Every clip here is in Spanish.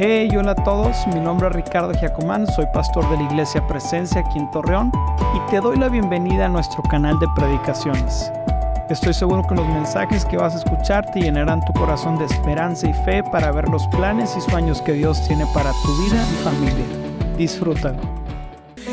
Hey, hola a todos, mi nombre es Ricardo Giacomán, soy pastor de la Iglesia Presencia aquí en Torreón y te doy la bienvenida a nuestro canal de predicaciones. Estoy seguro que los mensajes que vas a escuchar te llenarán tu corazón de esperanza y fe para ver los planes y sueños que Dios tiene para tu vida y familia. Disfrútalo.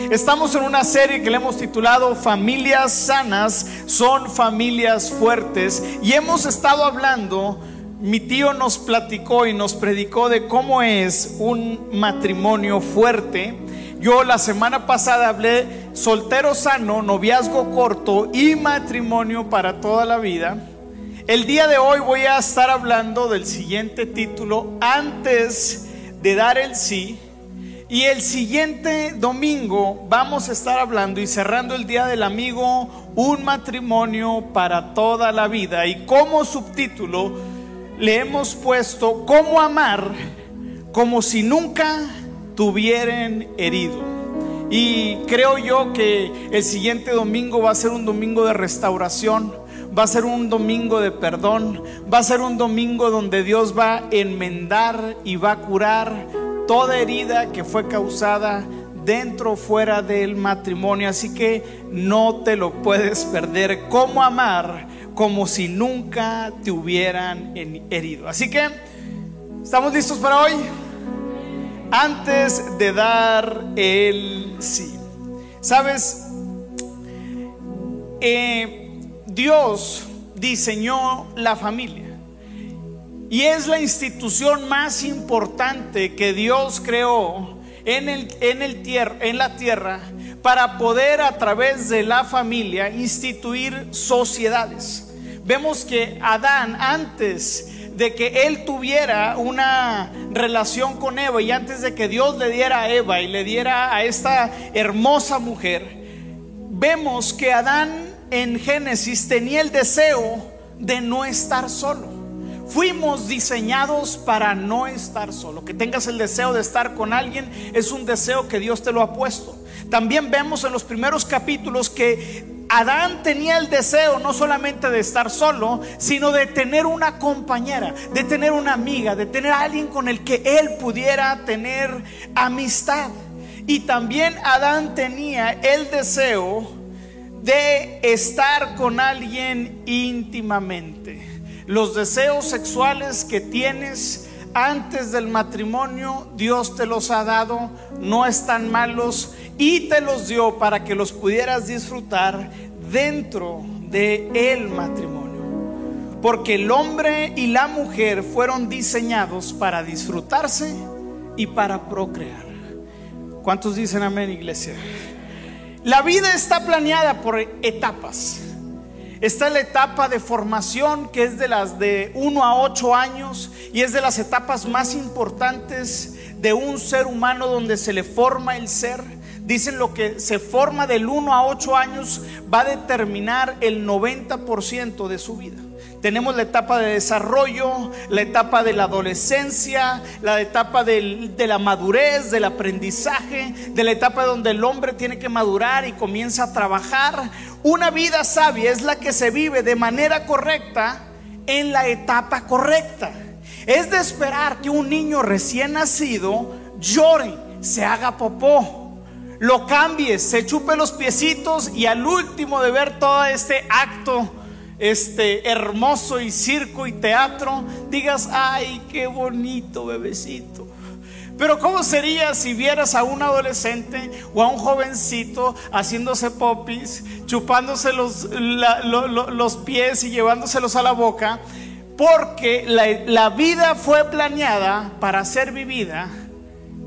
Estamos en una serie que le hemos titulado Familias sanas son familias fuertes y hemos estado hablando mi tío nos platicó y nos predicó de cómo es un matrimonio fuerte. Yo la semana pasada hablé soltero sano, noviazgo corto y matrimonio para toda la vida. El día de hoy voy a estar hablando del siguiente título antes de dar el sí. Y el siguiente domingo vamos a estar hablando y cerrando el Día del Amigo, un matrimonio para toda la vida. Y como subtítulo, le hemos puesto cómo amar como si nunca tuvieran herido. Y creo yo que el siguiente domingo va a ser un domingo de restauración, va a ser un domingo de perdón, va a ser un domingo donde Dios va a enmendar y va a curar toda herida que fue causada dentro o fuera del matrimonio. Así que no te lo puedes perder. ¿Cómo amar? Como si nunca te hubieran herido. Así que, ¿estamos listos para hoy? Antes de dar el sí. Sabes, eh, Dios diseñó la familia. Y es la institución más importante que Dios creó en, el, en, el en la tierra para poder a través de la familia instituir sociedades vemos que Adán antes de que él tuviera una relación con Eva y antes de que Dios le diera a Eva y le diera a esta hermosa mujer, vemos que Adán en Génesis tenía el deseo de no estar solo. Fuimos diseñados para no estar solo. Que tengas el deseo de estar con alguien es un deseo que Dios te lo ha puesto. También vemos en los primeros capítulos que Adán tenía el deseo no solamente de estar solo, sino de tener una compañera, de tener una amiga, de tener alguien con el que él pudiera tener amistad. Y también Adán tenía el deseo de estar con alguien íntimamente. Los deseos sexuales que tienes antes del matrimonio, Dios te los ha dado, no están malos y te los dio para que los pudieras disfrutar dentro de el matrimonio. Porque el hombre y la mujer fueron diseñados para disfrutarse y para procrear. ¿Cuántos dicen amén, iglesia? La vida está planeada por etapas. Está la etapa de formación que es de las de 1 a 8 años y es de las etapas más importantes de un ser humano donde se le forma el ser. Dicen lo que se forma del 1 a 8 años va a determinar el 90% de su vida. Tenemos la etapa de desarrollo, la etapa de la adolescencia, la etapa de la madurez, del aprendizaje, de la etapa donde el hombre tiene que madurar y comienza a trabajar. Una vida sabia es la que se vive de manera correcta en la etapa correcta. Es de esperar que un niño recién nacido llore, se haga popó lo cambies, se chupe los piecitos y al último de ver todo este acto este hermoso y circo y teatro, digas, ay, qué bonito bebecito. Pero ¿cómo sería si vieras a un adolescente o a un jovencito haciéndose popis, chupándose los, los pies y llevándoselos a la boca? Porque la, vida fue planeada para ser vivida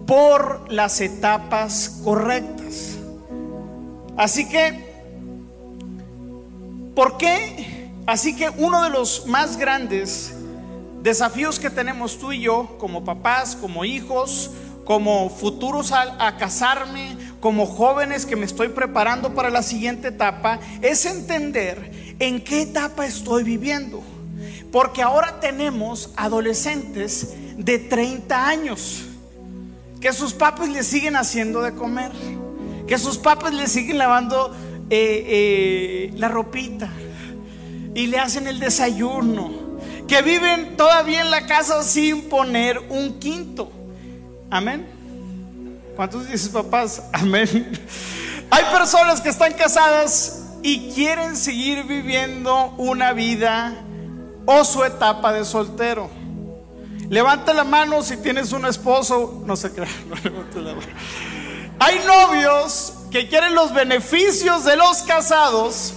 por las etapas correctas. Así que, ¿por qué? Así que uno de los más grandes desafíos que tenemos tú y yo como papás, como hijos, como futuros a, casarme, como jóvenes que me estoy preparando para la siguiente etapa, es entender en qué etapa estoy viviendo. Porque ahora tenemos adolescentes de 30 años que sus papás le siguen haciendo de comer, que sus papás le siguen lavando eh, eh, la ropita y le hacen el desayuno, que viven todavía en la casa sin poner un quinto. Amén. ¿Cuántos dices papás? Amén. Hay personas que están casadas y quieren seguir viviendo una vida o su etapa de soltero. Levanta la mano si tienes un esposo. No se crea, no levante la mano. Hay novios que quieren los beneficios de los casados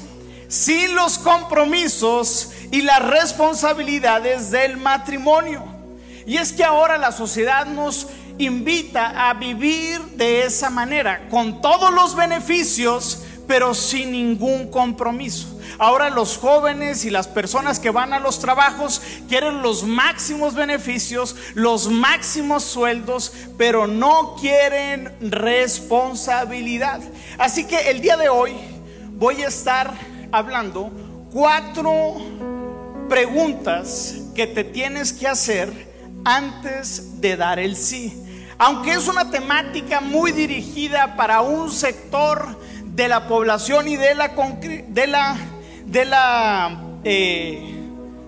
sin los compromisos y las responsabilidades del matrimonio. Y es que ahora la sociedad nos invita a vivir de esa manera, con todos los beneficios, pero sin ningún compromiso. Ahora los jóvenes y las personas que van a los trabajos quieren los máximos beneficios, los máximos sueldos, pero no quieren responsabilidad. Así que el día de hoy voy a estar hablando cuatro preguntas que te tienes que hacer antes de dar el sí. Aunque es una temática muy dirigida para un sector de la población y de la, de la, de la, eh,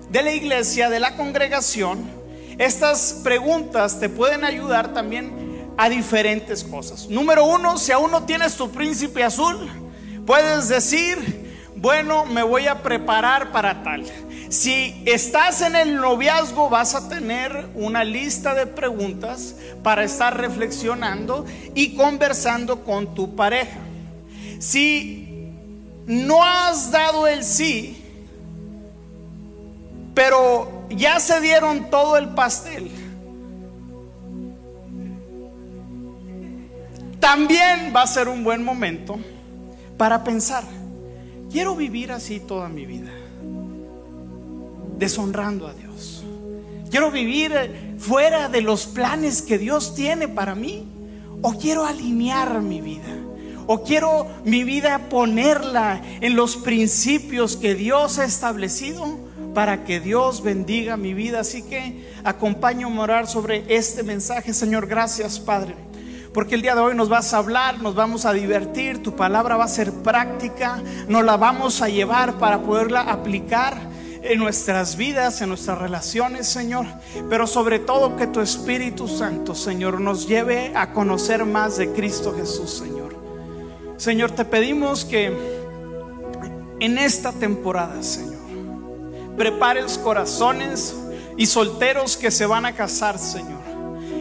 de la iglesia, de la congregación, estas preguntas te pueden ayudar también a diferentes cosas. Número uno, si aún no tienes tu príncipe azul, puedes decir, bueno, me voy a preparar para tal. Si estás en el noviazgo vas a tener una lista de preguntas para estar reflexionando y conversando con tu pareja. Si no has dado el sí, pero ya se dieron todo el pastel, también va a ser un buen momento para pensar, quiero vivir así toda mi vida deshonrando a Dios. Quiero vivir fuera de los planes que Dios tiene para mí. O quiero alinear mi vida. O quiero mi vida ponerla en los principios que Dios ha establecido para que Dios bendiga mi vida. Así que acompaño a morar sobre este mensaje. Señor, gracias Padre. Porque el día de hoy nos vas a hablar, nos vamos a divertir, tu palabra va a ser práctica, nos la vamos a llevar para poderla aplicar en nuestras vidas, en nuestras relaciones, Señor. Pero sobre todo que tu Espíritu Santo, Señor, nos lleve a conocer más de Cristo Jesús, Señor. Señor, te pedimos que en esta temporada, Señor, prepares corazones y solteros que se van a casar, Señor.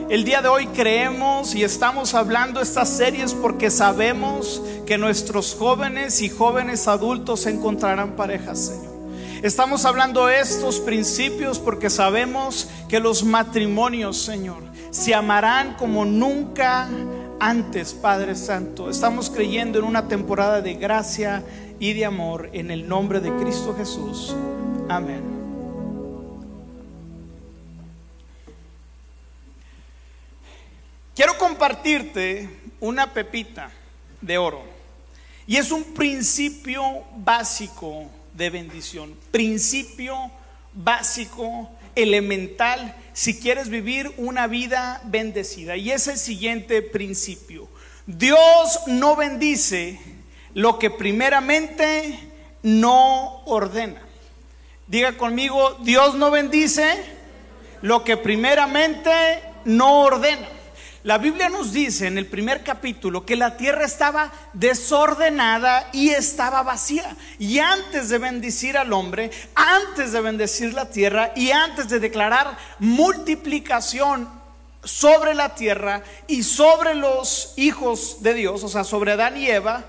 El día de hoy creemos y estamos hablando estas series porque sabemos que nuestros jóvenes y jóvenes adultos encontrarán parejas, Señor. Estamos hablando estos principios porque sabemos que los matrimonios, Señor, se amarán como nunca antes, Padre Santo. Estamos creyendo en una temporada de gracia y de amor en el nombre de Cristo Jesús. Amén. Quiero compartirte una pepita de oro. Y es un principio básico de bendición. Principio básico, elemental, si quieres vivir una vida bendecida. Y es el siguiente principio. Dios no bendice lo que primeramente no ordena. Diga conmigo, Dios no bendice lo que primeramente no ordena. La Biblia nos dice en el primer capítulo que la tierra estaba desordenada y estaba vacía. Y antes de bendecir al hombre, antes de bendecir la tierra y antes de declarar multiplicación sobre la tierra y sobre los hijos de Dios, o sea, sobre Adán y Eva,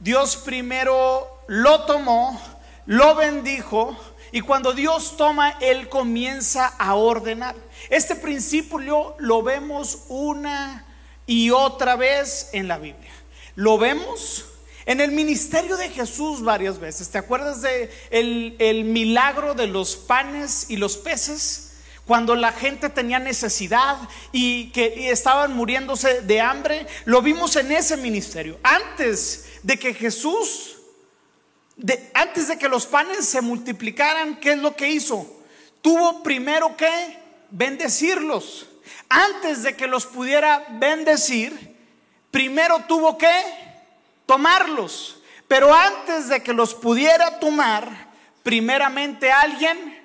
Dios primero lo tomó, lo bendijo y cuando Dios toma, Él comienza a ordenar. Este principio lo vemos una y otra vez en la Biblia. Lo vemos en el ministerio de Jesús varias veces. ¿Te acuerdas de milagro de los panes y los peces? Cuando la gente tenía necesidad y que estaban muriéndose de hambre, lo vimos en ese ministerio. Antes de que Jesús, antes de que los panes se multiplicaran, ¿qué es lo que hizo? Tuvo primero que bendecirlos. Antes de que los pudiera bendecir, primero tuvo que tomarlos. Pero antes de que los pudiera tomar, primeramente alguien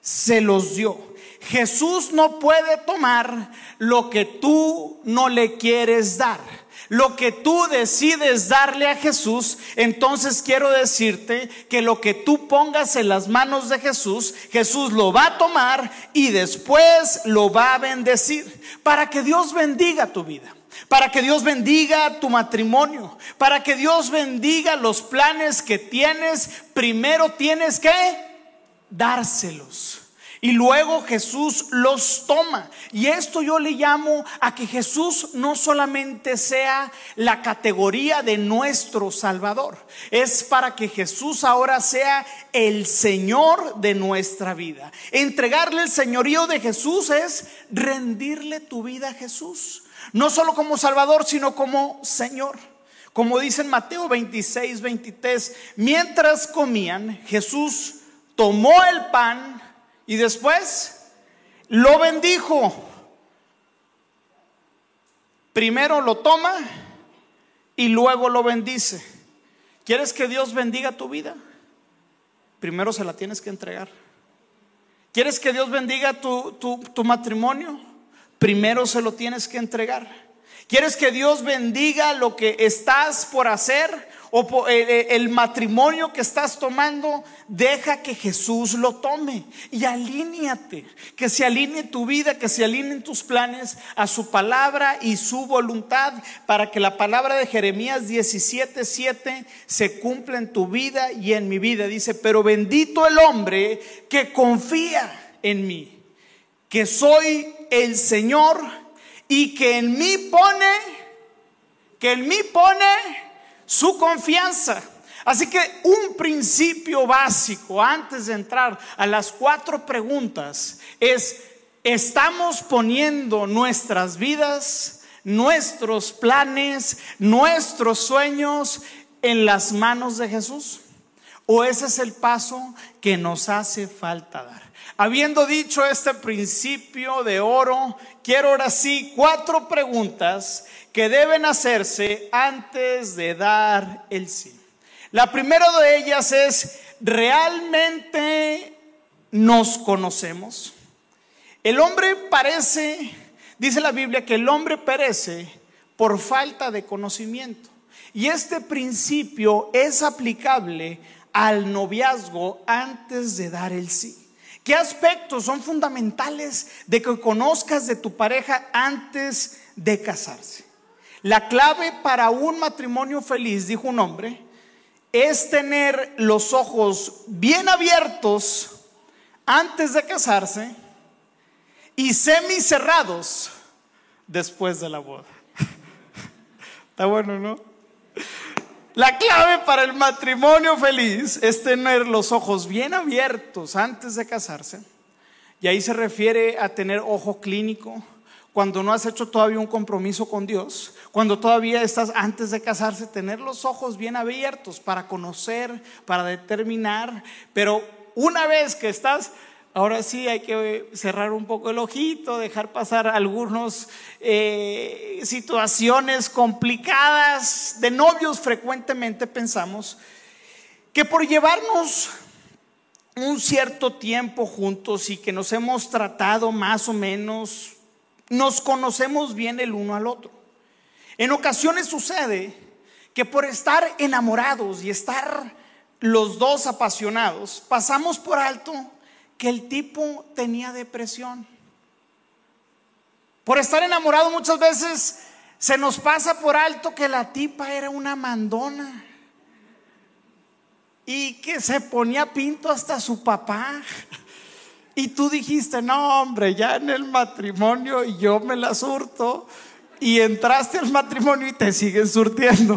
se los dio. Jesús no puede tomar lo que tú no le quieres dar. Lo que tú decides darle a Jesús, entonces quiero decirte que lo que tú pongas en las manos de Jesús, Jesús lo va a tomar y después lo va a bendecir para que Dios bendiga tu vida para que Dios bendiga tu matrimonio, para que Dios bendiga los planes que tienes, primero tienes que dárselos. Y luego Jesús los toma. Y esto yo le llamo a que Jesús no solamente sea la categoría de nuestro Salvador, es para que Jesús ahora sea el Señor de nuestra vida. Entregarle el señorío de Jesús es rendirle tu vida a Jesús. No solo como Salvador, sino como Señor. Como dice en Mateo 26, 23, mientras comían, Jesús tomó el pan y después lo bendijo. Primero lo toma y luego lo bendice. ¿Quieres que Dios bendiga tu vida? Primero se la tienes que entregar. ¿Quieres que Dios bendiga tu, tu, tu matrimonio? primero se lo tienes que entregar. ¿Quieres que Dios bendiga lo que estás por hacer o eh, el matrimonio que estás tomando? Deja que Jesús lo tome y alíñate, que se alinee tu vida, que se alineen tus planes a su palabra y su voluntad para que la palabra de Jeremías 17:7 se cumpla en tu vida y en mi vida. Dice, pero bendito el hombre que confía en mí que soy el Señor y que en mí pone, que en mí pone su confianza. Así que un principio básico antes de entrar a las cuatro preguntas es, ¿estamos poniendo nuestras vidas, nuestros planes, nuestros sueños en las manos de Jesús? ¿O ese es el paso que nos hace falta dar? Habiendo dicho este principio de oro, quiero ahora sí cuatro preguntas que deben hacerse antes de dar el sí. La primera de ellas es, ¿realmente nos conocemos? El hombre parece, dice la Biblia, que el hombre perece por falta de conocimiento. Y este principio es aplicable al noviazgo antes de dar el sí. ¿Qué aspectos son fundamentales de que conozcas de tu pareja antes de casarse? La clave para un matrimonio feliz, dijo un hombre, es tener los ojos bien abiertos antes de casarse y semicerrados después de la boda. Está bueno, ¿no? La clave para el matrimonio feliz es tener los ojos bien abiertos antes de casarse. Y ahí se refiere a tener ojo clínico, cuando no has hecho todavía un compromiso con Dios, cuando todavía estás antes de casarse, tener los ojos bien abiertos para conocer, para determinar, pero una vez que estás Ahora sí hay que cerrar un poco el ojito, dejar pasar algunas eh, situaciones complicadas de novios. Frecuentemente pensamos que por llevarnos un cierto tiempo juntos y que nos hemos tratado más o menos, nos conocemos bien el uno al otro. En ocasiones sucede que por estar enamorados y estar los dos apasionados, pasamos por alto que el tipo tenía depresión. Por estar enamorado muchas veces se nos pasa por alto que la tipa era una mandona y que se ponía pinto hasta su papá. Y tú dijiste, no hombre, ya en el matrimonio yo me la surto. Y entraste al matrimonio y te siguen surtiendo.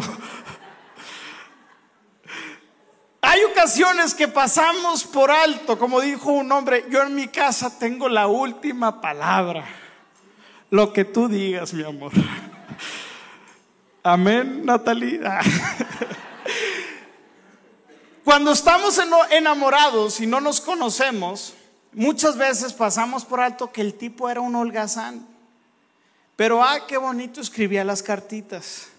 Hay ocasiones que pasamos por alto, como dijo un hombre, yo en mi casa tengo la última palabra. Lo que tú digas, mi amor. Amén, Natalia. Cuando estamos enamorados y no nos conocemos, muchas veces pasamos por alto que el tipo era un holgazán. Pero ah, qué bonito escribía las cartitas.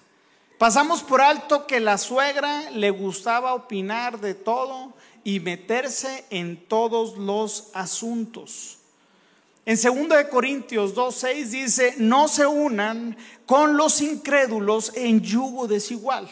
Pasamos por alto que la suegra le gustaba opinar de todo y meterse en todos los asuntos. En 2 de Corintios 2:6 dice, "No se unan con los incrédulos en yugo desigual."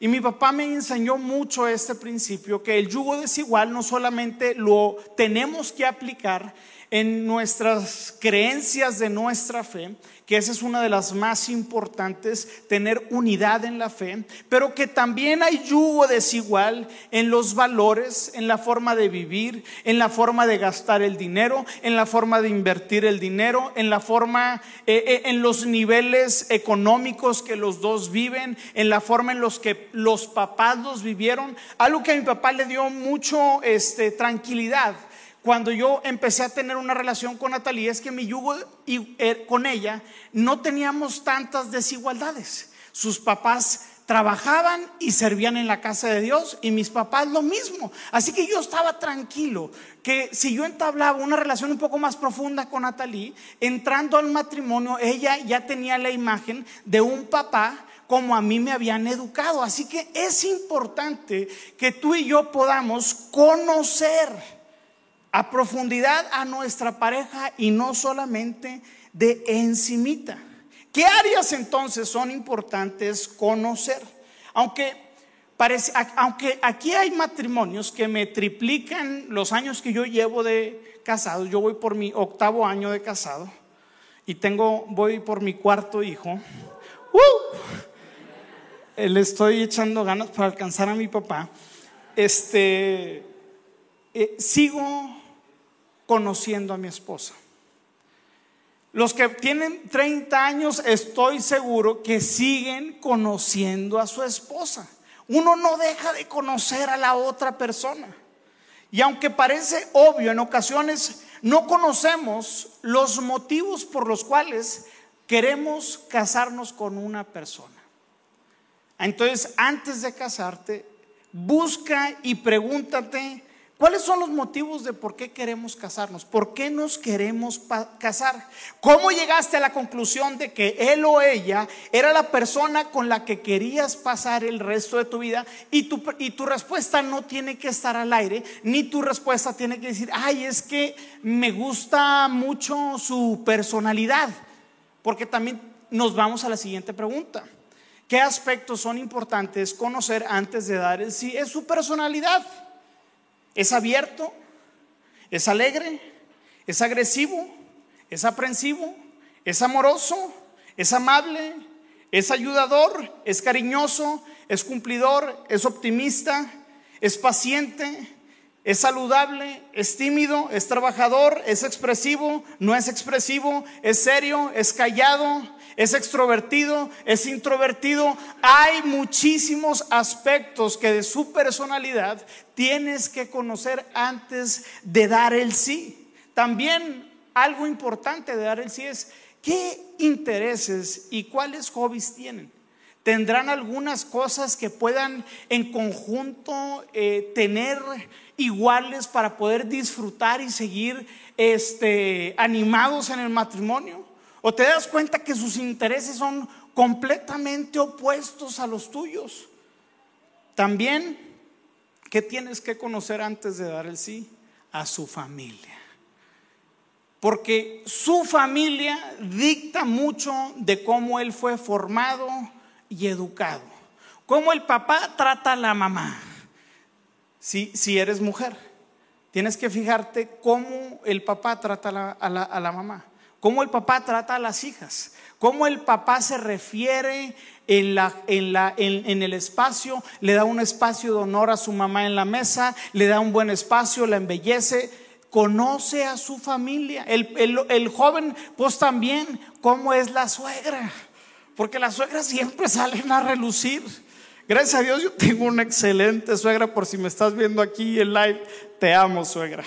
Y mi papá me enseñó mucho este principio, que el yugo desigual no solamente lo tenemos que aplicar en nuestras creencias de nuestra fe, que esa es una de las más importantes, tener unidad en la fe, pero que también hay yugo desigual en los valores, en la forma de vivir, en la forma de gastar el dinero, en la forma de invertir el dinero, en la forma, eh, eh, en los niveles económicos que los dos viven, en la forma en los que los papás los vivieron. Algo que a mi papá le dio mucho este, tranquilidad cuando yo empecé a tener una relación con Natalia es que mi yugo y, eh, con ella no teníamos tantas desigualdades. Sus papás trabajaban y servían en la casa de Dios y mis papás lo mismo. Así que yo estaba tranquilo que si yo entablaba una relación un poco más profunda con Natalie, entrando al matrimonio, ella ya tenía la imagen de un papá como a mí me habían educado. Así que es importante que tú y yo podamos conocer a profundidad a nuestra pareja y no solamente de encimita. ¿Qué áreas entonces son importantes conocer? Aunque, parece, aunque aquí hay matrimonios que me triplican los años que yo llevo de casado, yo voy por mi octavo año de casado y tengo, voy por mi cuarto hijo. Le estoy echando ganas para alcanzar a mi papá. Este, eh, sigo conociendo a mi esposa. Los que tienen 30 años, estoy seguro que siguen conociendo a su esposa. Uno no deja de conocer a la otra persona. Y aunque parece obvio, en ocasiones no conocemos los motivos por los cuales queremos casarnos con una persona. Entonces, antes de casarte, busca y pregúntate ¿Cuáles son los motivos de por qué queremos casarnos? ¿Por qué nos queremos casar? ¿Cómo llegaste a la conclusión de que él o ella era la persona con la que querías pasar el resto de tu vida? Y tu, y tu respuesta no tiene que estar al aire, ni tu respuesta tiene que decir, ay, es que me gusta mucho su personalidad. Porque también nos vamos a la siguiente pregunta. ¿Qué aspectos son importantes conocer antes de dar el sí? Es su personalidad. Es abierto, es alegre, es agresivo, es aprensivo, es amoroso, es amable, es ayudador, es cariñoso, es cumplidor, es optimista, es paciente, es saludable, es tímido, es trabajador, es expresivo, no es expresivo, es serio, es callado, es extrovertido, es introvertido. Hay muchísimos aspectos que de su personalidad tienes que conocer antes de dar el sí. También algo importante de dar el sí es qué intereses y cuáles hobbies tienen. Tendrán algunas cosas que puedan en conjunto eh, tener iguales para poder disfrutar y seguir este, animados en el matrimonio. ¿O te das cuenta que sus intereses son completamente opuestos a los tuyos? También, ¿qué tienes que conocer antes de dar el sí? A su familia. Porque su familia dicta mucho de cómo él fue formado y educado. Cómo el papá trata a la mamá. Si, si eres mujer, tienes que fijarte cómo el papá trata a la, a la mamá cómo el papá trata a las hijas, cómo el papá se refiere en, la, en, la, en, el espacio, le da un espacio de honor a su mamá en la mesa, le da un buen espacio, la embellece, conoce a su familia. El, el joven, pues también, cómo es la suegra, porque las suegras siempre salen a relucir. Gracias a Dios yo tengo una excelente suegra, por si me estás viendo aquí en live, te amo suegra.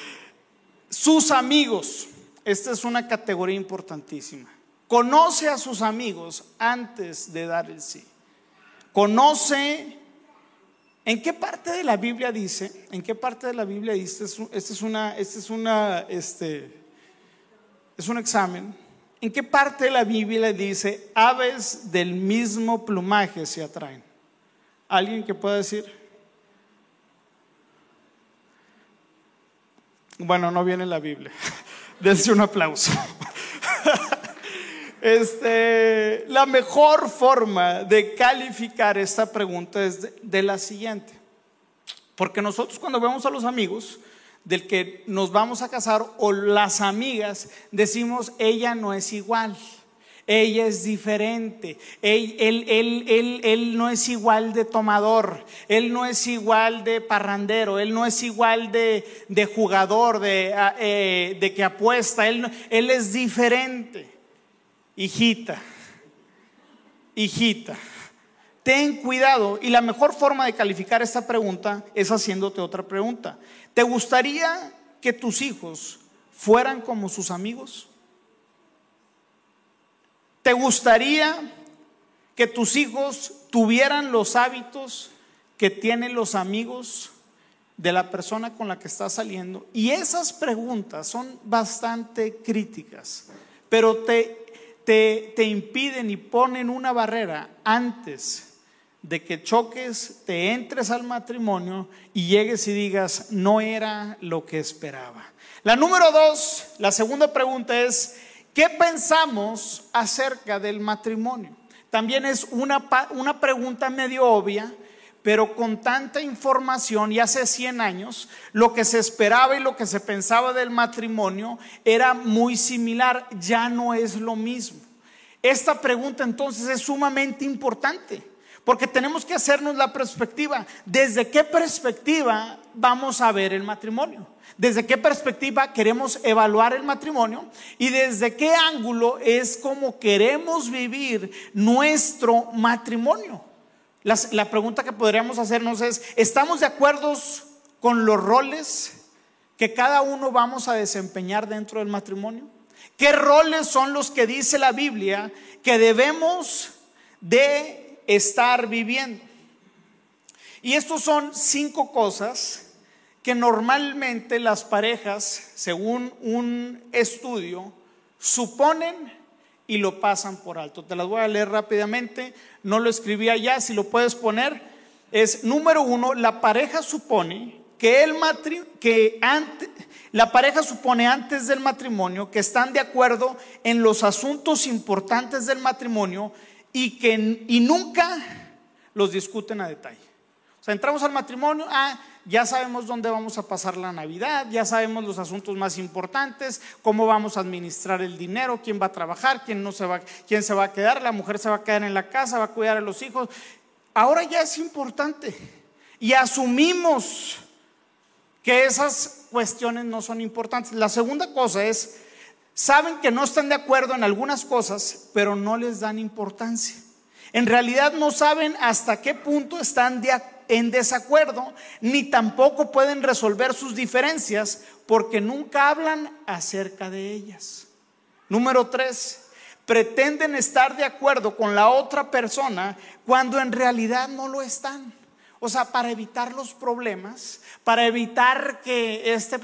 Sus amigos, esta es una categoría importantísima. Conoce a sus amigos antes de dar el sí. Conoce ¿En qué parte de la Biblia dice? ¿En qué parte de la Biblia dice? Este es una, este es una, este, es un examen. ¿En qué parte de la Biblia dice aves del mismo plumaje se atraen? ¿Alguien que pueda decir? Bueno, no viene en la Biblia. Dense un aplauso. Este, la mejor forma de calificar esta pregunta es de, la siguiente. Porque nosotros cuando vemos a los amigos del que nos vamos a casar o las amigas, decimos, ella no es igual. Ella es diferente. Él, él, no es igual de tomador. Él no es igual de parrandero. Él no es igual de, jugador, de, ah, eh, de, que apuesta. Él, él es diferente. Hijita, hijita, ten cuidado. Y la mejor forma de calificar esta pregunta es haciéndote otra pregunta. ¿Te gustaría que tus hijos fueran como sus amigos? ¿Te gustaría que tus hijos tuvieran los hábitos que tienen los amigos de la persona con la que estás saliendo? Y esas preguntas son bastante críticas, pero te te, impiden y ponen una barrera antes de que choques, te entres al matrimonio y llegues y digas, no era lo que esperaba. La número dos, la segunda pregunta es, ¿qué pensamos acerca del matrimonio? También es una, una pregunta medio obvia, pero con tanta información y hace 100 años, lo que se esperaba y lo que se pensaba del matrimonio era muy similar, ya no es lo mismo. Esta pregunta entonces es sumamente importante, porque tenemos que hacernos la perspectiva, ¿desde qué perspectiva vamos a ver el matrimonio? ¿Desde qué perspectiva queremos evaluar el matrimonio? ¿Y desde qué ángulo es como queremos vivir nuestro matrimonio? La, pregunta que podríamos hacernos es, ¿estamos de acuerdo con los roles que cada uno vamos a desempeñar dentro del matrimonio? ¿Qué roles son los que dice la Biblia que debemos de estar viviendo? Y estos son cinco cosas que normalmente las parejas, según un estudio, suponen y lo pasan por alto. Te las voy a leer rápidamente, no lo escribí allá, si lo puedes poner. Es número uno, la pareja supone que, el que la pareja supone antes del matrimonio que están de acuerdo en los asuntos importantes del matrimonio y que y nunca los discuten a detalle. O sea, entramos al matrimonio, ah, ya sabemos dónde vamos a pasar la Navidad, ya sabemos los asuntos más importantes, cómo vamos a administrar el dinero, quién va a trabajar, quién no se va, quién se va a quedar, la mujer se va a quedar en la casa, va a cuidar a los hijos. Ahora ya es importante y asumimos que esas cuestiones no son importantes. La segunda cosa es saben que no están de acuerdo en algunas cosas, pero no les dan importancia. En realidad no saben hasta qué punto están en desacuerdo, ni tampoco pueden resolver sus diferencias porque nunca hablan acerca de ellas. Número tres, pretenden estar de acuerdo con la otra persona cuando en realidad no lo están. O sea, para evitar los problemas, para evitar que este,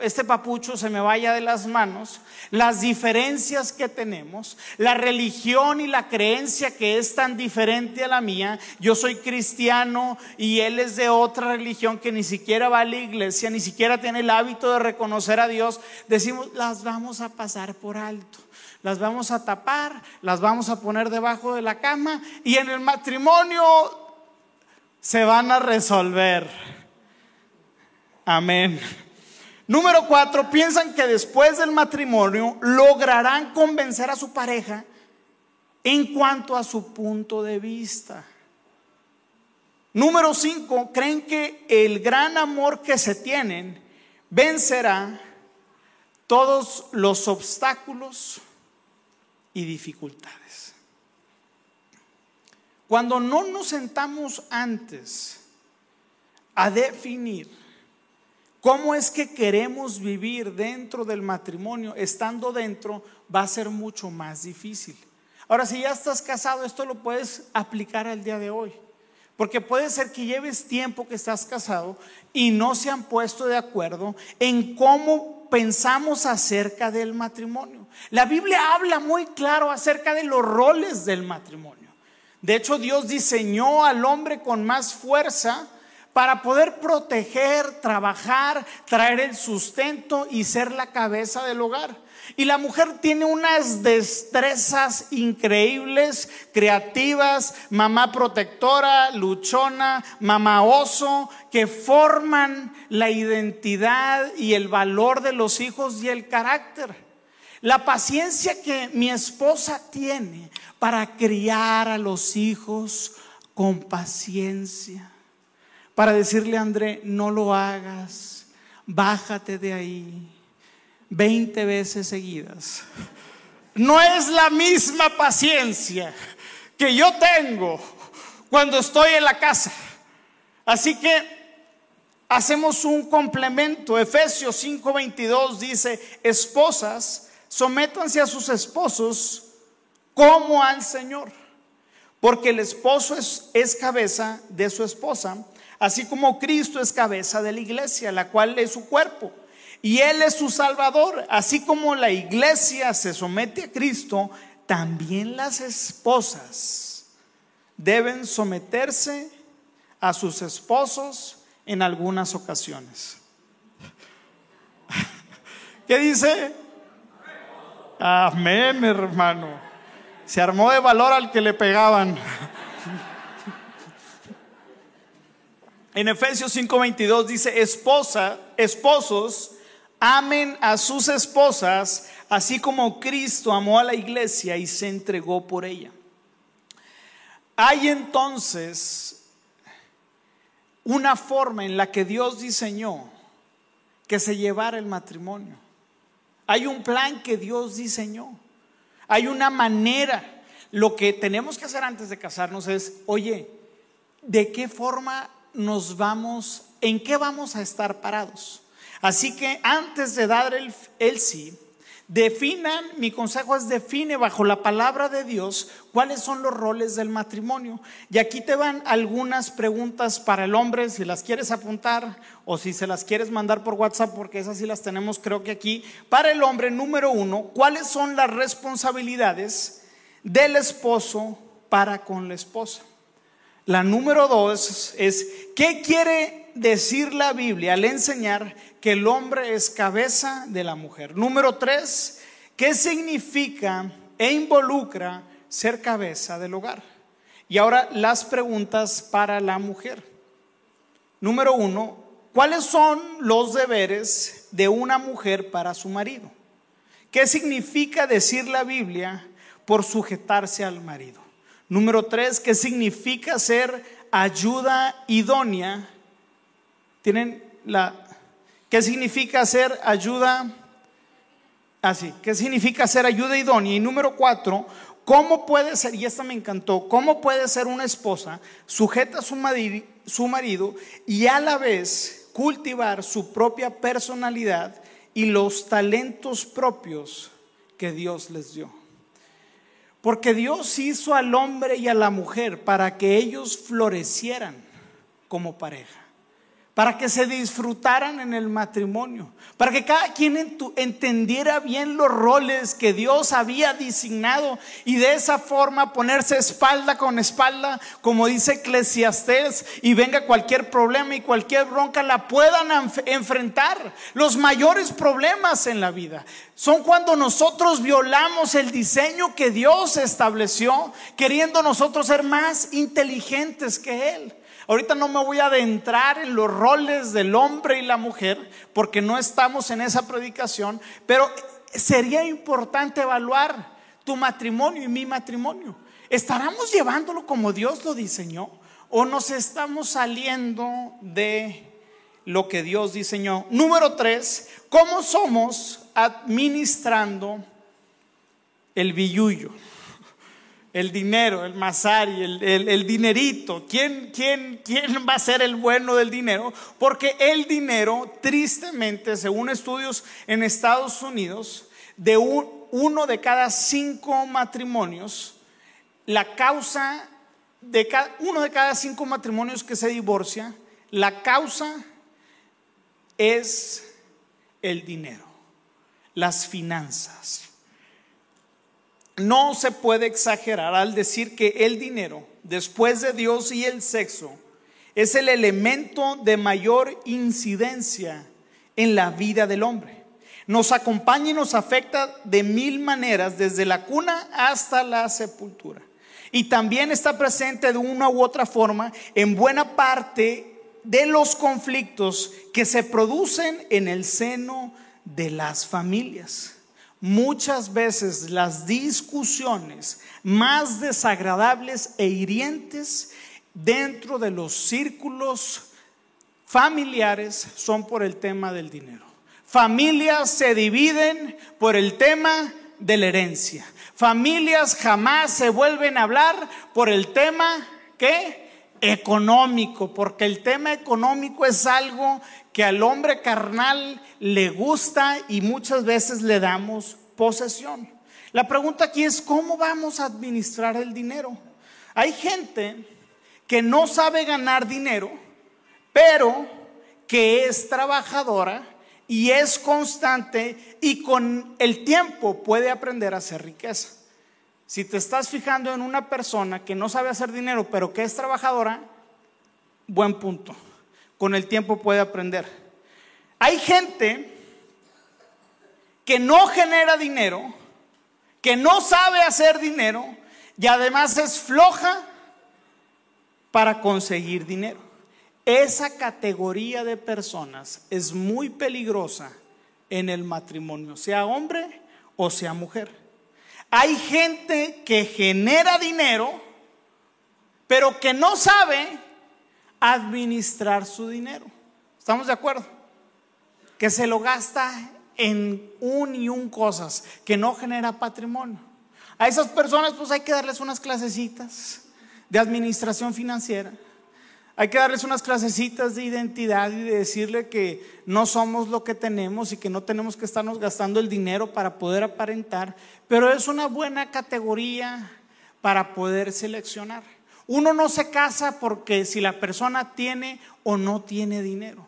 este papucho se me vaya de las manos, las diferencias que tenemos, la religión y la creencia que es tan diferente a la mía. Yo soy cristiano y él es de otra religión que ni siquiera va a la iglesia, ni siquiera tiene el hábito de reconocer a Dios. Decimos, las vamos a pasar por alto las vamos a tapar, las vamos a poner debajo de la cama y en el matrimonio se van a resolver. Amén. Número cuatro, piensan que después del matrimonio lograrán convencer a su pareja en cuanto a su punto de vista. Número cinco, creen que el gran amor que se tienen vencerá todos los obstáculos y dificultades. Cuando no nos sentamos antes a definir cómo es que queremos vivir dentro del matrimonio, estando dentro, va a ser mucho más difícil. Ahora, si ya estás casado, esto lo puedes aplicar al día de hoy. Porque puede ser que lleves tiempo que estás casado y no se han puesto de acuerdo en cómo pensamos acerca del matrimonio. La Biblia habla muy claro acerca de los roles del matrimonio. De hecho, Dios diseñó al hombre con más fuerza para poder proteger, trabajar, traer el sustento y ser la cabeza del hogar. Y la mujer tiene unas destrezas increíbles, creativas, mamá protectora, luchona, mamá oso, que forman la identidad y el valor de los hijos y el carácter. La paciencia que mi esposa tiene para criar a los hijos con paciencia para decirle a André, no lo hagas, bájate de ahí 20 veces seguidas. No es la misma paciencia que yo tengo cuando estoy en la casa. Así que hacemos un complemento. Efesios 5:22 dice, esposas, sométanse a sus esposos como al Señor, porque el esposo es, cabeza de su esposa Así como Cristo es cabeza de la iglesia, la cual es su cuerpo. Y Él es su Salvador. Así como la iglesia se somete a Cristo, también las esposas deben someterse a sus esposos en algunas ocasiones. ¿Qué dice? Amén, hermano. Se armó de valor al que le pegaban. En Efesios 5:22 dice, esposa, esposos, amen a sus esposas, así como Cristo amó a la iglesia y se entregó por ella. Hay entonces una forma en la que Dios diseñó que se llevara el matrimonio. Hay un plan que Dios diseñó. Hay una manera. Lo que tenemos que hacer antes de casarnos es, oye, ¿de qué forma nos vamos, en qué vamos a estar parados. Así que antes de dar el, el sí, Definan, mi consejo es define bajo la palabra de Dios cuáles son los roles del matrimonio. Y aquí te van algunas preguntas para el hombre, si las quieres apuntar o si se las quieres mandar por WhatsApp, porque esas sí las tenemos creo que aquí. Para el hombre, número uno, ¿cuáles son las responsabilidades del esposo para con la esposa? La número dos es, ¿qué quiere decir la Biblia al enseñar que el hombre es cabeza de la mujer? Número tres, ¿qué significa e involucra ser cabeza del hogar? Y ahora las preguntas para la mujer. Número uno, ¿cuáles son los deberes de una mujer para su marido? ¿Qué significa decir la Biblia por sujetarse al marido? Número tres, ¿qué significa ser ayuda idónea? ¿Tienen la... ¿Qué significa ser ayuda? Así, ah, ¿qué significa ser ayuda idónea? Y número cuatro, ¿cómo puede ser, y esta me encantó, cómo puede ser una esposa sujeta a su su marido y a la vez cultivar su propia personalidad y los talentos propios que Dios les dio? Porque Dios hizo al hombre y a la mujer para que ellos florecieran como pareja para que se disfrutaran en el matrimonio, para que cada quien entendiera bien los roles que Dios había designado y de esa forma ponerse espalda con espalda, como dice Eclesiastés, y venga cualquier problema y cualquier bronca la puedan enfrentar. Los mayores problemas en la vida son cuando nosotros violamos el diseño que Dios estableció, queriendo nosotros ser más inteligentes que Él. Ahorita no me voy a adentrar en los roles del hombre y la mujer porque no estamos en esa predicación, pero sería importante evaluar tu matrimonio y mi matrimonio. ¿Estaremos llevándolo como Dios lo diseñó o nos estamos saliendo de lo que Dios diseñó? Número tres, ¿cómo somos administrando el billullo? El dinero, el masari, el, dinerito. ¿Quién, quién, ¿Quién va a ser el bueno del dinero? Porque el dinero, tristemente, según estudios en Estados Unidos, de uno de cada cinco matrimonios, la causa de uno de cada cinco matrimonios que se divorcia, la causa es el dinero, las finanzas. No se puede exagerar al decir que el dinero, después de Dios y el sexo, es el elemento de mayor incidencia en la vida del hombre. Nos acompaña y nos afecta de mil maneras, desde la cuna hasta la sepultura. Y también está presente de una u otra forma en buena parte de los conflictos que se producen en el seno de las familias. Muchas veces las discusiones más desagradables e hirientes dentro de los círculos familiares son por el tema del dinero. Familias se dividen por el tema de la herencia. Familias jamás se vuelven a hablar por el tema que económico, porque el tema económico es algo que al hombre carnal le gusta y muchas veces le damos posesión. La pregunta aquí es, ¿cómo vamos a administrar el dinero? Hay gente que no sabe ganar dinero, pero que es trabajadora y es constante y con el tiempo puede aprender a hacer riqueza. Si te estás fijando en una persona que no sabe hacer dinero, pero que es trabajadora, buen punto. Con el tiempo puede aprender. Hay gente que no genera dinero, que no sabe hacer dinero y además es floja para conseguir dinero. Esa categoría de personas es muy peligrosa en el matrimonio, sea hombre o sea mujer. Hay gente que genera dinero, pero que no sabe administrar su dinero. ¿Estamos de acuerdo? Que se lo gasta en un y un cosas, que no genera patrimonio. A esas personas pues hay que darles unas clasecitas de administración financiera hay que darles unas clasecitas de identidad y de decirle que no somos lo que tenemos y que no tenemos que estarnos gastando el dinero para poder aparentar, pero es una buena categoría para poder seleccionar. Uno no se casa porque si la persona tiene o no tiene dinero,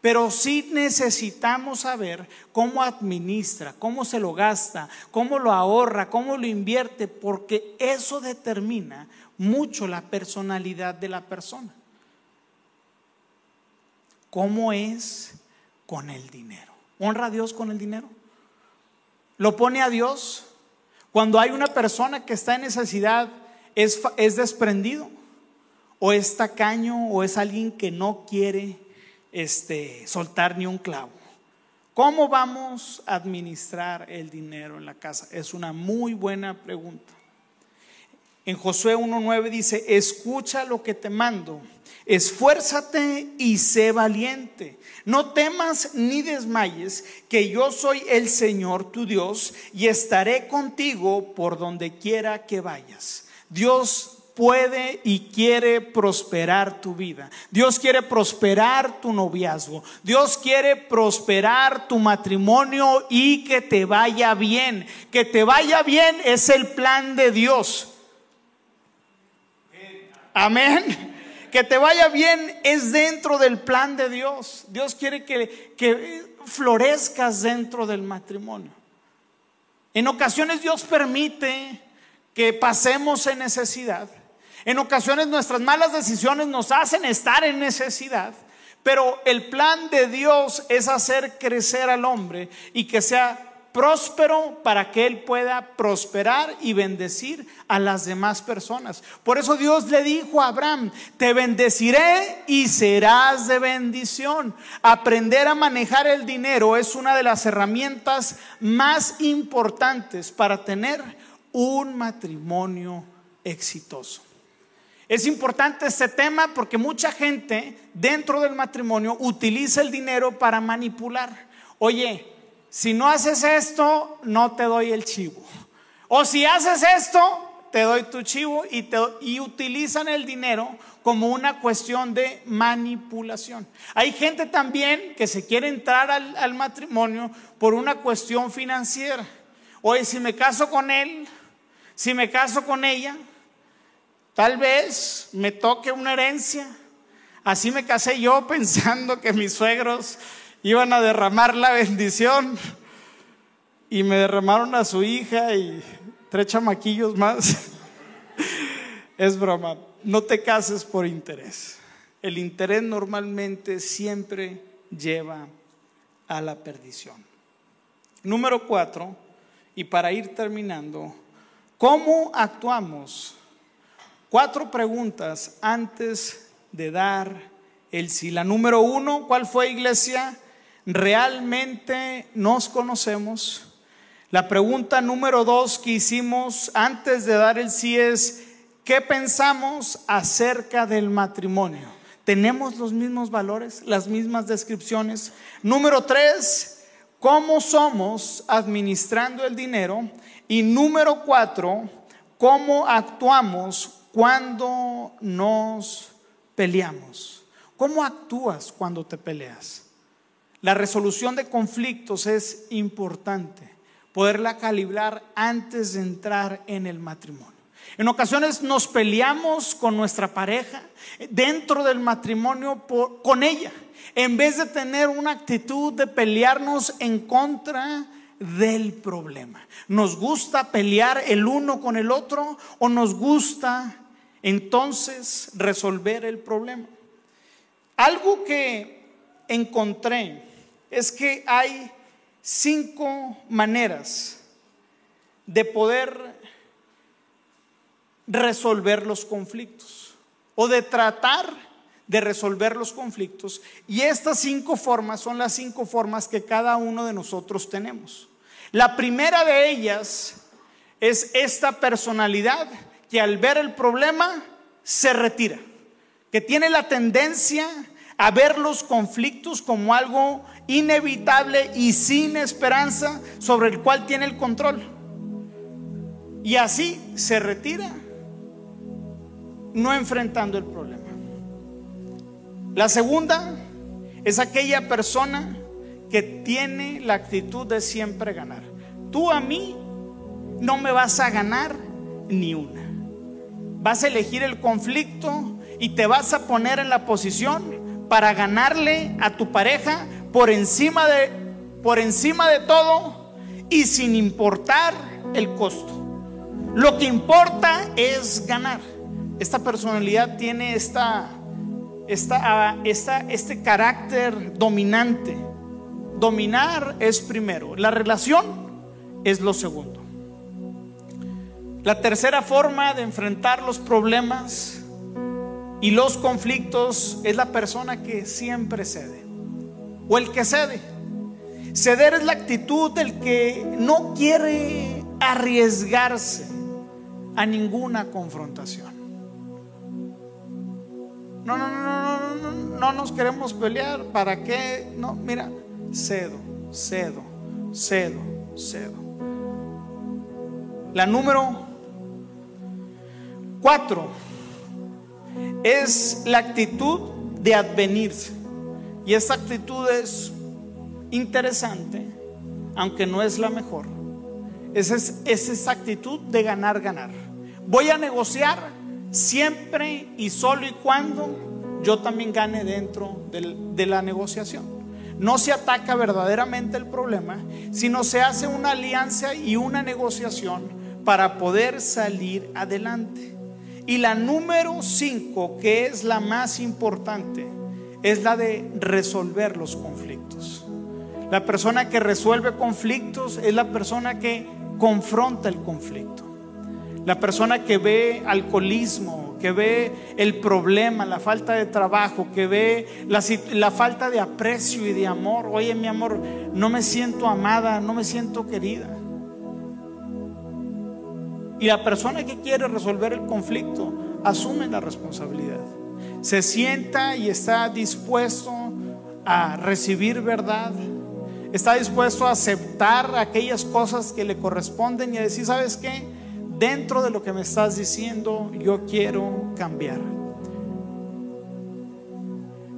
pero sí necesitamos saber cómo administra, cómo se lo gasta, cómo lo ahorra, cómo lo invierte, porque eso determina mucho la personalidad de la persona. ¿Cómo es con el dinero? ¿Honra a Dios con el dinero? ¿Lo pone a Dios? Cuando hay una persona que está en necesidad, ¿es, es desprendido? ¿O es tacaño? ¿O es alguien que no quiere este, soltar ni un clavo? ¿Cómo vamos a administrar el dinero en la casa? Es una muy buena pregunta. En Josué 1.9 dice, escucha lo que te mando Esfuérzate y sé valiente. No temas ni desmayes, que yo soy el Señor tu Dios y estaré contigo por donde quiera que vayas. Dios puede y quiere prosperar tu vida. Dios quiere prosperar tu noviazgo. Dios quiere prosperar tu matrimonio y que te vaya bien. Que te vaya bien es el plan de Dios. Amén que te vaya bien es dentro del plan de Dios. Dios quiere que, que florezcas dentro del matrimonio. En ocasiones Dios permite que pasemos en necesidad. En ocasiones nuestras malas decisiones nos hacen estar en necesidad. Pero el plan de Dios es hacer crecer al hombre y que sea próspero para que él pueda prosperar y bendecir a las demás personas. Por eso Dios le dijo a Abraham, te bendeciré y serás de bendición. Aprender a manejar el dinero es una de las herramientas más importantes para tener un matrimonio exitoso. Es importante este tema porque mucha gente dentro del matrimonio utiliza el dinero para manipular. Oye, si no haces esto, no te doy el chivo. O si haces esto, te doy tu chivo y, te, utilizan el dinero como una cuestión de manipulación. Hay gente también que se quiere entrar al matrimonio por una cuestión financiera. Oye, si me caso con él, si me caso con ella, tal vez me toque una herencia. Así me casé yo pensando que mis suegros iban a derramar la bendición y me derramaron a su hija y tres chamaquillos más. es broma, no te cases por interés. el interés normalmente siempre lleva a la perdición. Número cuatro, y para ir terminando, ¿cómo actuamos? Cuatro preguntas antes de dar el sí. La número uno, ¿cuál fue iglesia? ¿Realmente nos conocemos? La pregunta número dos que hicimos antes de dar el sí es, ¿qué pensamos acerca del matrimonio? ¿Tenemos los mismos valores, las mismas descripciones? Número tres, ¿cómo somos administrando el dinero? Y número cuatro, ¿cómo actuamos cuando nos peleamos? ¿Cómo actúas cuando te peleas? La resolución de conflictos es importante poderla calibrar antes de entrar en el matrimonio. En ocasiones nos peleamos con nuestra pareja dentro del matrimonio con ella, en vez de tener una actitud de pelearnos en contra del problema. ¿Nos gusta pelear el uno con el otro o nos gusta entonces resolver el problema? Algo que encontré es que hay cinco maneras de poder resolver los conflictos o de tratar de resolver los conflictos. Y estas cinco formas son las cinco formas que cada uno de nosotros tenemos. La primera de ellas es esta personalidad que al ver el problema se retira, que tiene la tendencia a ver los conflictos como algo inevitable y sin esperanza sobre el cual tiene el control. Y así se retira, no enfrentando el problema. La segunda es aquella persona que tiene la actitud de siempre ganar. Tú a mí no me vas a ganar ni una. Vas a elegir el conflicto y te vas a poner en la posición para ganarle a tu pareja por encima de, por encima de todo y sin importar el costo. Lo que importa es ganar. Esta personalidad tiene esta, esta, esta, este carácter dominante. Dominar es primero, la relación es lo segundo. La tercera forma de enfrentar los problemas y los conflictos es la persona que siempre cede o el que cede. Ceder es la actitud del que no quiere arriesgarse a ninguna confrontación. No, no, no, no, no, no nos queremos pelear. ¿Para qué? No, mira, cedo, cedo, cedo, cedo. La número cuatro es la actitud de advenirse. Y esta actitud es interesante, aunque no es la mejor. Es, es, esa actitud de ganar, ganar. Voy a negociar siempre y solo y cuando yo también gane dentro de la negociación. No se ataca verdaderamente el problema, sino se hace una alianza y una negociación para poder salir adelante. Y la número cinco, que es la más importante, es la de resolver los conflictos. La persona que resuelve conflictos es la persona que confronta el conflicto. La persona que ve alcoholismo, que ve el problema, la falta de trabajo, que ve la, falta de aprecio y de amor. Oye, mi amor, no me siento amada, no me siento querida. Y la persona que quiere resolver el conflicto asume la responsabilidad. Se sienta y está dispuesto a recibir verdad. Está dispuesto a aceptar aquellas cosas que le corresponden y a decir, ¿sabes qué? Dentro de lo que me estás diciendo, yo quiero cambiar.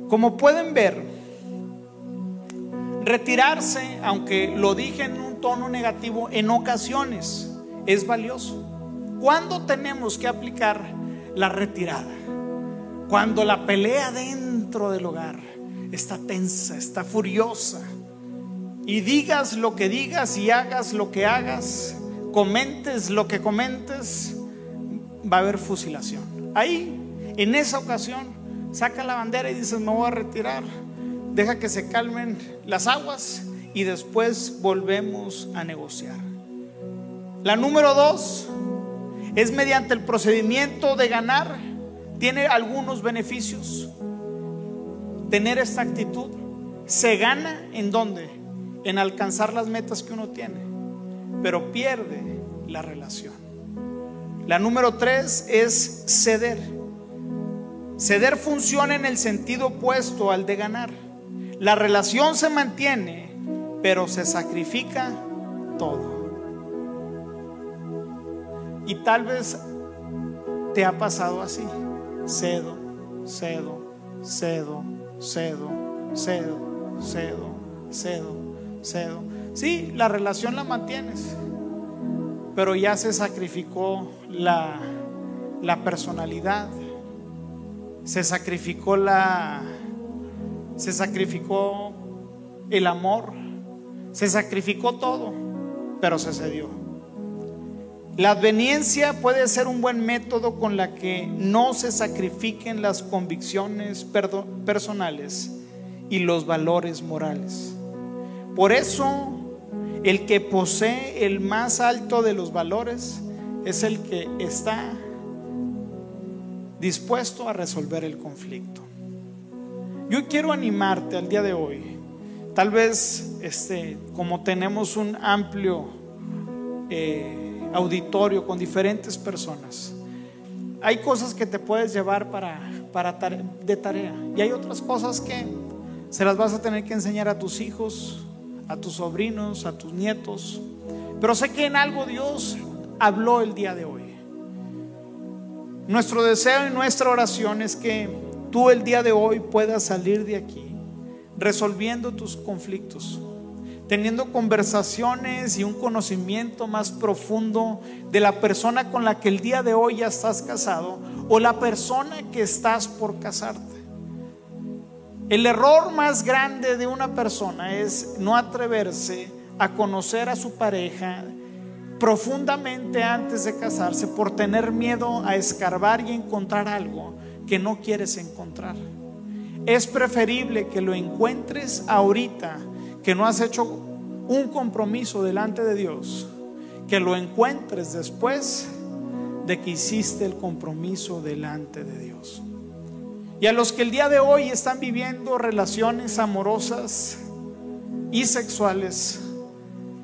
Como pueden ver, retirarse, aunque lo dije en un tono negativo, en ocasiones es valioso. ¿Cuándo tenemos que aplicar la retirada? Cuando la pelea dentro del hogar está tensa, está furiosa. Y digas lo que digas y hagas lo que hagas, comentes lo que comentes, va a haber fusilación. Ahí, en esa ocasión, saca la bandera y dices, me voy a retirar, deja que se calmen las aguas y después volvemos a negociar. La número dos es mediante el procedimiento de ganar, tiene algunos beneficios. Tener esta actitud se gana en dónde? En alcanzar las metas que uno tiene, pero pierde la relación. La número tres es ceder. Ceder funciona en el sentido opuesto al de ganar. La relación se mantiene, pero se sacrifica todo. Y tal vez te ha pasado así. Cedo, cedo, cedo, cedo, cedo, cedo, cedo, cedo. Sí, la relación la mantienes, pero ya se sacrificó la, la personalidad, se sacrificó la, se sacrificó el amor, se sacrificó todo, pero se cedió. La adveniencia puede ser un buen método con la que no se sacrifiquen las convicciones personales y los valores morales. Por eso, el que posee el más alto de los valores es el que está dispuesto a resolver el conflicto. Yo quiero animarte al día de hoy. Tal vez, este, como tenemos un amplio eh, auditorio con diferentes personas, hay cosas que te puedes llevar para, para de tarea y hay otras cosas que se las vas a tener que enseñar a tus hijos, a tus sobrinos, a tus nietos. Pero sé que en algo Dios habló el día de hoy. Nuestro deseo y nuestra oración es que tú el día de hoy puedas salir de aquí resolviendo tus conflictos, teniendo conversaciones y un conocimiento más profundo de la persona con la que el día de hoy ya estás casado o la persona que estás por casarte. El error más grande de una persona es no atreverse a conocer a su pareja profundamente antes de casarse por tener miedo a escarbar y encontrar algo que no quieres encontrar. Es preferible que lo encuentres ahorita, que no has hecho un compromiso delante de Dios, que lo encuentres después de que hiciste el compromiso delante de Dios. Y a los que el día de hoy están viviendo relaciones amorosas y sexuales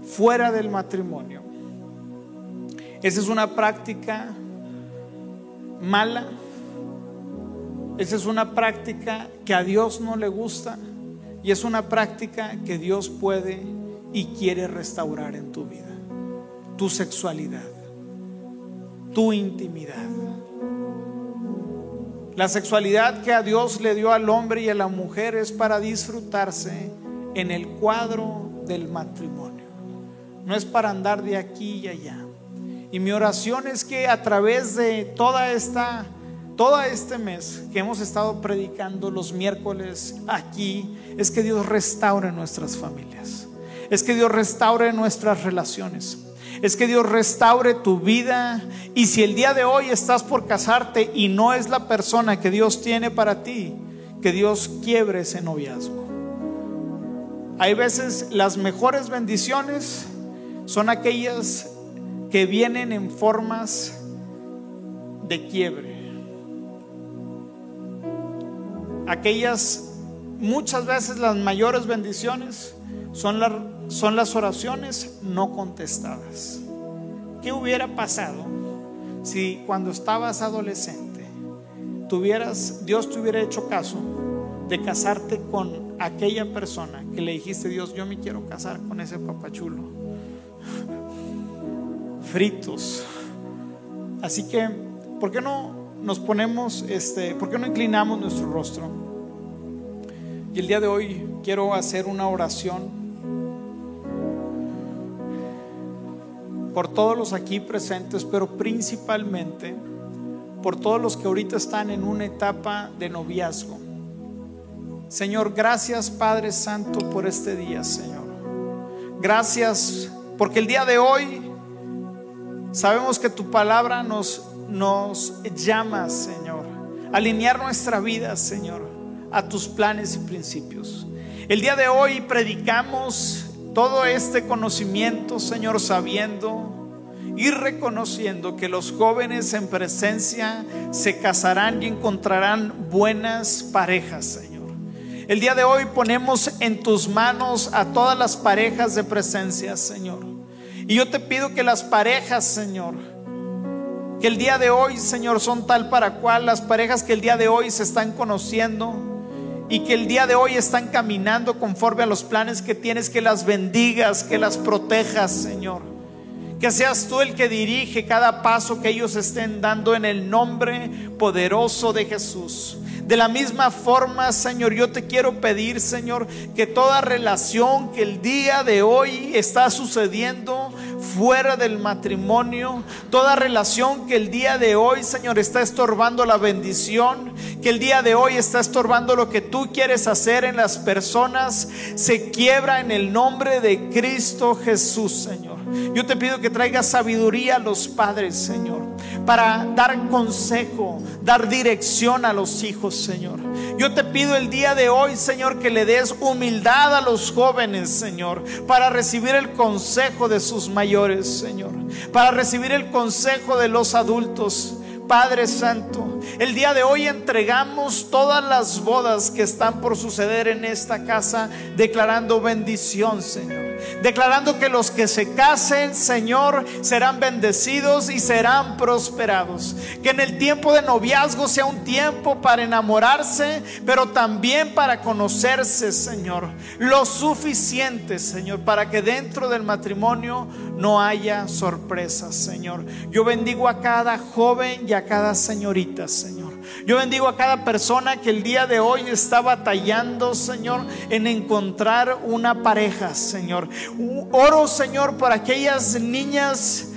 fuera del matrimonio, esa es una práctica mala esa es una práctica que a Dios no le gusta y es una práctica que Dios puede y quiere restaurar en tu vida. Tu sexualidad, tu intimidad. La sexualidad que a Dios le dio al hombre y a la mujer es para disfrutarse en el cuadro del matrimonio. No es para andar de aquí y allá. Y mi oración es que a través de toda esta todo este mes que hemos estado predicando los miércoles aquí, es que Dios restaure nuestras familias. Es que Dios restaure nuestras relaciones. Es que Dios restaure tu vida. Y si el día de hoy estás por casarte y no es la persona que Dios tiene para ti, que Dios quiebre ese noviazgo. Hay veces las mejores bendiciones son aquellas que vienen en formas de quiebre aquellas, muchas veces las mayores bendiciones son, son las oraciones no contestadas. ¿Qué hubiera pasado si cuando estabas adolescente tuvieras, Dios te hubiera hecho caso de casarte con aquella persona que le dijiste, Dios, yo me quiero casar con ese papachulo? Fritos. Así que, ¿por qué no nos ponemos, este, ¿por qué no inclinamos nuestro rostro? Y el día de hoy quiero hacer una oración por todos los aquí presentes, pero principalmente por todos los que ahorita están en una etapa de noviazgo. Señor, gracias Padre Santo por este día, Señor. Gracias porque el día de hoy sabemos que tu palabra nos nos llamas, Señor, alinear nuestra vida, Señor, a tus planes y principios. El día de hoy predicamos todo este conocimiento, Señor, sabiendo y reconociendo que los jóvenes en presencia se casarán y encontrarán buenas parejas, Señor. El día de hoy ponemos en tus manos a todas las parejas de presencia, Señor. Y yo te pido que las parejas, Señor, que el día de hoy, Señor, son tal para cual las parejas que el día de hoy se están conociendo y que el día de hoy están caminando conforme a los planes que tienes, que las bendigas, que las protejas, Señor. Que seas tú el que dirige cada paso que ellos estén dando en el nombre poderoso de Jesús. De la misma forma, Señor, yo te quiero pedir, Señor, que toda relación que el día de hoy está sucediendo fuera del matrimonio, toda relación que el día de hoy, Señor, está estorbando la bendición, que el día de hoy está estorbando lo que tú quieres hacer en las personas, se quiebra en el nombre de Cristo Jesús, Señor. Yo te pido que traigas sabiduría a los padres, Señor, para dar consejo, dar dirección a los hijos, Señor. Yo te pido el día de hoy, Señor, que le des humildad a los jóvenes, Señor, para recibir el consejo de sus mayores, Señor, para recibir el consejo de los adultos. Padre Santo, el día de hoy entregamos todas las bodas que están por suceder en esta casa, declarando bendición, Señor declarando que los que se casen, Señor, serán bendecidos y serán prosperados. Que en el tiempo de noviazgo sea un tiempo para enamorarse, pero también para conocerse, Señor. Lo suficiente, Señor, para que dentro del matrimonio no haya sorpresas, Señor. Yo bendigo a cada joven y a cada señorita, Señor. Yo bendigo a cada persona que el día de hoy está batallando, Señor, en encontrar una pareja, Señor. Oro, Señor, por aquellas niñas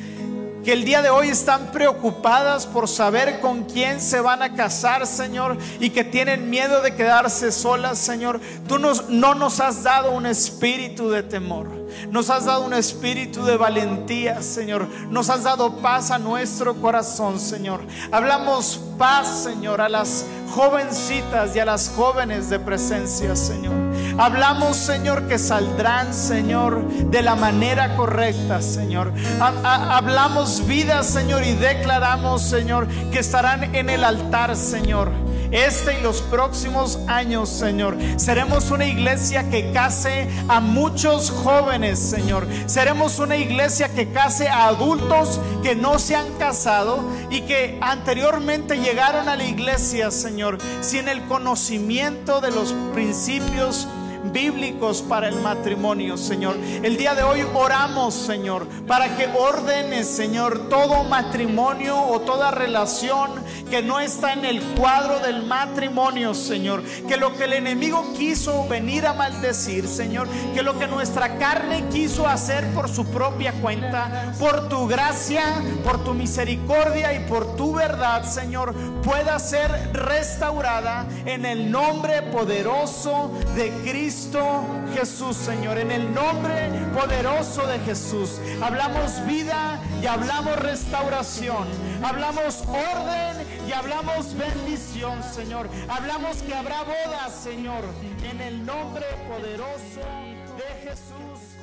que el día de hoy están preocupadas por saber con quién se van a casar, Señor, y que tienen miedo de quedarse solas, Señor. Tú nos, no nos has dado un espíritu de temor. Nos has dado un espíritu de valentía, Señor. Nos has dado paz a nuestro corazón, Señor. Hablamos paz, Señor, a las jovencitas y a las jóvenes de presencia, Señor. Hablamos, Señor, que saldrán, Señor, de la manera correcta, Señor. Hablamos vida, Señor, y declaramos, Señor, que estarán en el altar, Señor este y los próximos años, Señor. Seremos una iglesia que case a muchos jóvenes, Señor. Seremos una iglesia que case a adultos que no se han casado y que anteriormente llegaron a la iglesia, Señor, sin el conocimiento de los principios bíblicos para el matrimonio, Señor. El día de hoy oramos, Señor, para que ordenes, Señor, todo matrimonio o toda relación que no está en el cuadro del matrimonio, Señor. Que lo que el enemigo quiso venir a maldecir, Señor, que lo que nuestra carne quiso hacer por su propia cuenta, por tu gracia, por tu misericordia y por tu verdad, Señor, pueda ser restaurada en el nombre poderoso de Cristo Jesús, Señor. En el nombre poderoso de Jesús. Hablamos vida y hablamos restauración. Hablamos orden y hablamos bendición, Señor. Hablamos que habrá bodas, Señor. En el nombre poderoso de Jesús.